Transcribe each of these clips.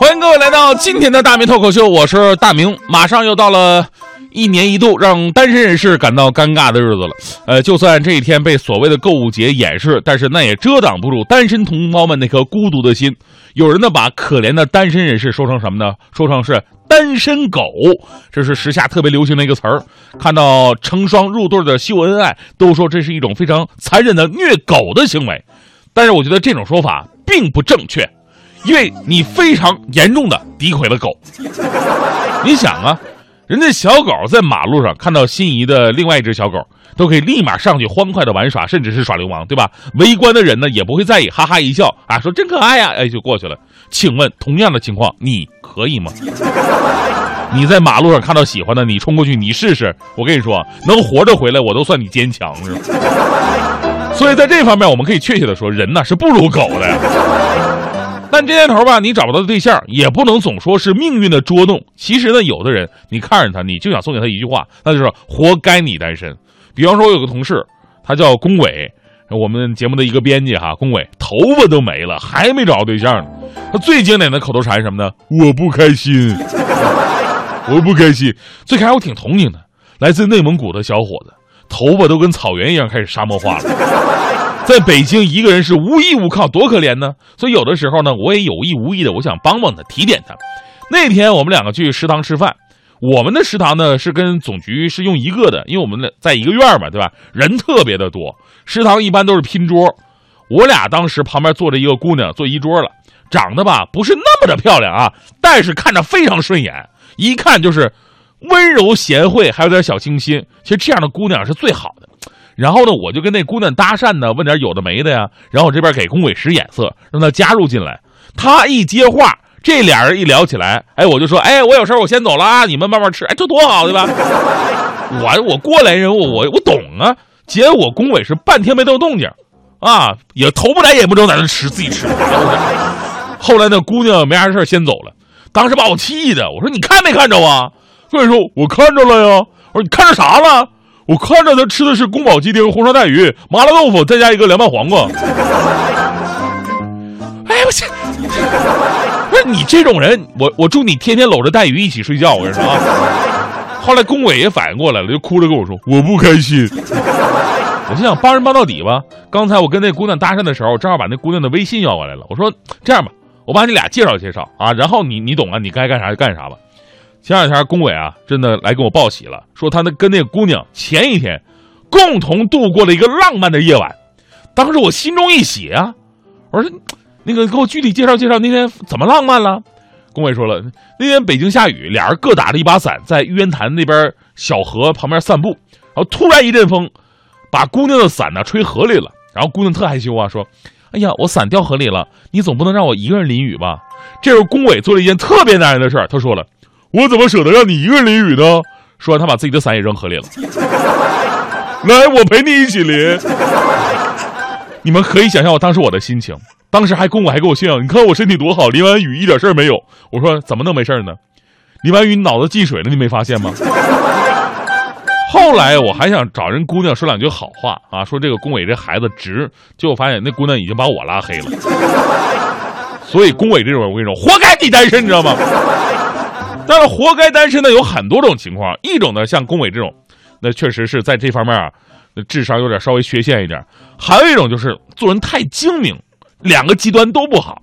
欢迎各位来到今天的大明脱口秀，我是大明。马上又到了一年一度让单身人士感到尴尬的日子了。呃，就算这一天被所谓的购物节掩饰，但是那也遮挡不住单身同胞们那颗孤独的心。有人呢把可怜的单身人士说成什么呢？说成是单身狗，这是时下特别流行的一个词儿。看到成双入对的秀恩爱，都说这是一种非常残忍的虐狗的行为。但是我觉得这种说法并不正确。因为你非常严重的诋毁了狗，你想啊，人家小狗在马路上看到心仪的另外一只小狗，都可以立马上去欢快的玩耍，甚至是耍流氓，对吧？围观的人呢也不会在意，哈哈一笑啊，说真可爱呀，哎就过去了。请问同样的情况你可以吗？你在马路上看到喜欢的，你冲过去，你试试，我跟你说，能活着回来，我都算你坚强，是吧？所以在这方面，我们可以确切的说，人呢是不如狗的。但这年头吧，你找不到对象也不能总说是命运的捉弄。其实呢，有的人你看着他，你就想送给他一句话，那就是活该你单身。比方说，我有个同事，他叫龚伟，我们节目的一个编辑哈，龚伟头发都没了，还没找到对象呢。他最经典的口头禅是什么呢？我不开心，我不开心。最开始我挺同情的，来自内蒙古的小伙子，头发都跟草原一样，开始沙漠化了。在北京一个人是无依无靠，多可怜呢。所以有的时候呢，我也有意无意的，我想帮帮他，提点他。那天我们两个去食堂吃饭，我们的食堂呢是跟总局是用一个的，因为我们在一个院嘛，对吧？人特别的多，食堂一般都是拼桌。我俩当时旁边坐着一个姑娘，坐一桌了，长得吧不是那么的漂亮啊，但是看着非常顺眼，一看就是温柔贤惠，还有点小清新。其实这样的姑娘是最好的。然后呢，我就跟那姑娘搭讪呢，问点有的没的呀。然后我这边给龚伟使眼色，让他加入进来。他一接话，这俩人一聊起来，哎，我就说，哎，我有事我先走了啊，你们慢慢吃。哎，这多好，对吧？我我过来人，我我我懂啊。结果龚伟是半天没动动静，啊，也头不来眼不睁，在那吃自己吃。后来那姑娘没啥事先走了，当时把我气的，我说你看没看着啊？所以说我看着了呀。我说你看着啥了？我看着他吃的是宫保鸡丁、红烧带鱼、麻辣豆腐，再加一个凉拌黄瓜。哎，我去！不是你这种人，我我祝你天天搂着带鱼一起睡觉。我跟你说啊。后来龚伟也反应过来了，就哭着跟我说：“我不开心。”我就想帮人帮到底吧。刚才我跟那姑娘搭讪的时候，正好把那姑娘的微信要过来了。我说：“这样吧，我把你俩介绍介绍啊，然后你你懂啊，你该干啥就干啥吧。”前两天，龚伟啊，真的来跟我报喜了，说他那跟那个姑娘前一天，共同度过了一个浪漫的夜晚。当时我心中一喜啊，我说：“那个给我具体介绍介绍那天怎么浪漫了？”龚伟说了，那天北京下雨，俩人各打了一把伞，在玉渊潭那边小河旁边散步，然后突然一阵风，把姑娘的伞呢吹河里了。然后姑娘特害羞啊，说：“哎呀，我伞掉河里了，你总不能让我一个人淋雨吧？”这时候龚伟做了一件特别男人的事，他说了。我怎么舍得让你一个人淋雨呢？说完，他把自己的伞也扔河里了。来，我陪你一起淋。你们可以想象我当时我的心情，当时还公我还给我炫耀，你看我身体多好，淋完雨一点事儿没有。我说怎么能没事呢？淋完雨你脑子进水了，你没发现吗？后来我还想找人姑娘说两句好话啊，说这个龚伟这孩子直，结果发现那姑娘已经把我拉黑了。所以龚伟这种人，我跟你说，活该你单身，你知道吗？但是活该单身的，有很多种情况。一种呢，像龚伟这种，那确实是在这方面啊，那智商有点稍微缺陷一点。还有一种就是做人太精明，两个极端都不好。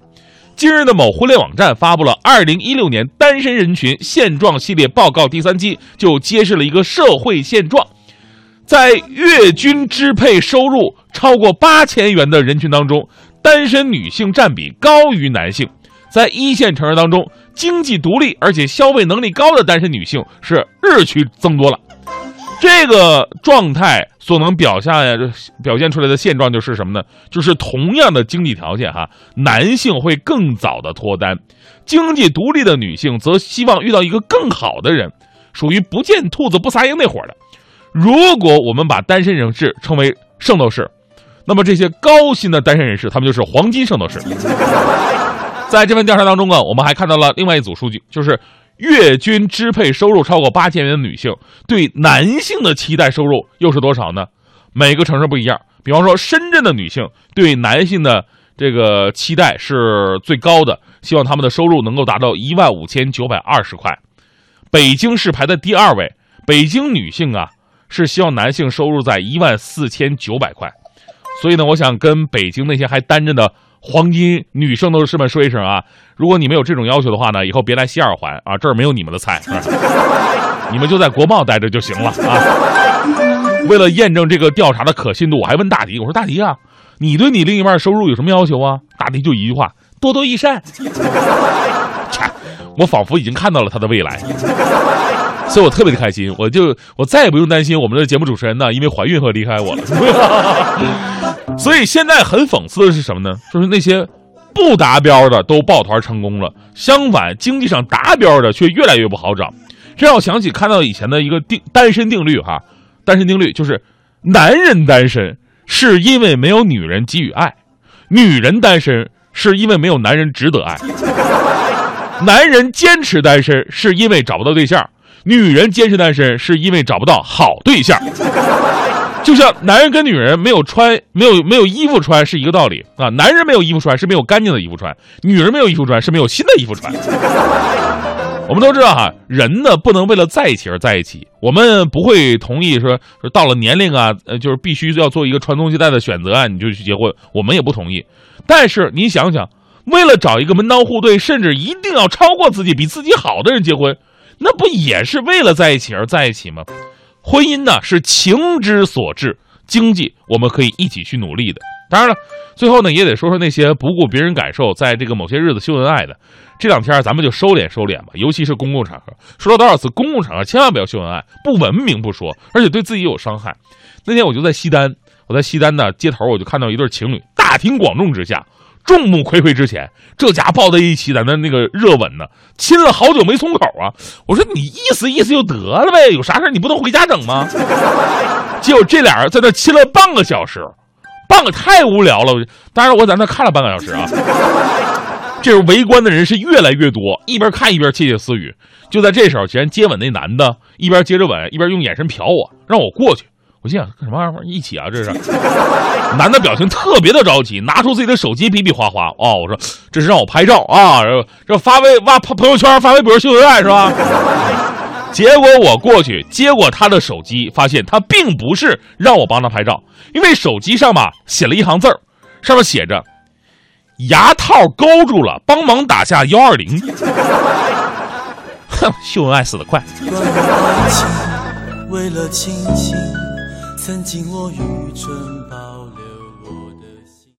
今日的某婚恋网站发布了《二零一六年单身人群现状系列报告》第三期，就揭示了一个社会现状：在月均支配收入超过八千元的人群当中，单身女性占比高于男性。在一线城市当中，经济独立而且消费能力高的单身女性是日趋增多了。这个状态所能表现表现出来的现状就是什么呢？就是同样的经济条件，哈，男性会更早的脱单，经济独立的女性则希望遇到一个更好的人，属于不见兔子不撒鹰那伙的。如果我们把单身人士称为圣斗士，那么这些高薪的单身人士，他们就是黄金圣斗士。在这份调查当中啊，我们还看到了另外一组数据，就是月均支配收入超过八千元的女性对男性的期待收入又是多少呢？每个城市不一样。比方说，深圳的女性对男性的这个期待是最高的，希望他们的收入能够达到一万五千九百二十块。北京市排在第二位，北京女性啊是希望男性收入在一万四千九百块。所以呢，我想跟北京那些还单着的黄金女圣斗士们说一声啊，如果你们有这种要求的话呢，以后别来西二环啊，这儿没有你们的菜，你们就在国贸待着就行了啊。为了验证这个调查的可信度，我还问大迪，我说大迪啊，你对你另一半收入有什么要求啊？大迪就一句话：多多益善。切，我仿佛已经看到了他的未来。所以我特别的开心，我就我再也不用担心我们的节目主持人呢，因为怀孕和离开我了。所以现在很讽刺的是什么呢？就是那些不达标的都抱团成功了，相反经济上达标的却越来越不好找。这让我想起看到以前的一个定单身定律哈，单身定律就是男人单身是因为没有女人给予爱，女人单身是因为没有男人值得爱，男人坚持单身是因为找不到对象。女人坚持单身是因为找不到好对象，就像男人跟女人没有穿没有没有衣服穿是一个道理啊。男人没有衣服穿是没有干净的衣服穿，女人没有衣服穿是没有新的衣服穿。我们都知道哈，人呢不能为了在一起而在一起。我们不会同意说说到了年龄啊，呃，就是必须要做一个传宗接代的选择啊，你就去结婚。我们也不同意。但是你想想，为了找一个门当户对，甚至一定要超过自己、比自己好的人结婚。那不也是为了在一起而在一起吗？婚姻呢是情之所至，经济我们可以一起去努力的。当然了，最后呢也得说说那些不顾别人感受，在这个某些日子秀恩爱的。这两天咱们就收敛收敛吧，尤其是公共场合。说了多少次，公共场合千万不要秀恩爱，不文明不说，而且对自己有伤害。那天我就在西单，我在西单的街头，我就看到一对情侣，大庭广众之下。众目睽睽之前，这家抱在一起，在那那个热吻呢，亲了好久没松口啊！我说你意思意思就得了呗，有啥事你不能回家整吗？结果这俩人在那亲了半个小时，半个太无聊了。当然我在那看了半个小时啊。这时围观的人是越来越多，一边看一边窃窃私语。就在这时候，竟然接吻那男的一边接着吻，一边用眼神瞟我，让我过去。我心想干什么玩意儿？一起啊！这是男的表情特别的着急，拿出自己的手机比比划划。哦，我说这是让我拍照啊，这发微发朋友圈发微博秀恩爱是吧？结果我过去接过他的手机，发现他并不是让我帮他拍照，因为手机上吧写了一行字儿，上面写着“牙套勾住了，帮忙打下幺二零”。哼，秀恩爱死得快。为了亲情。曾经我愚蠢吧。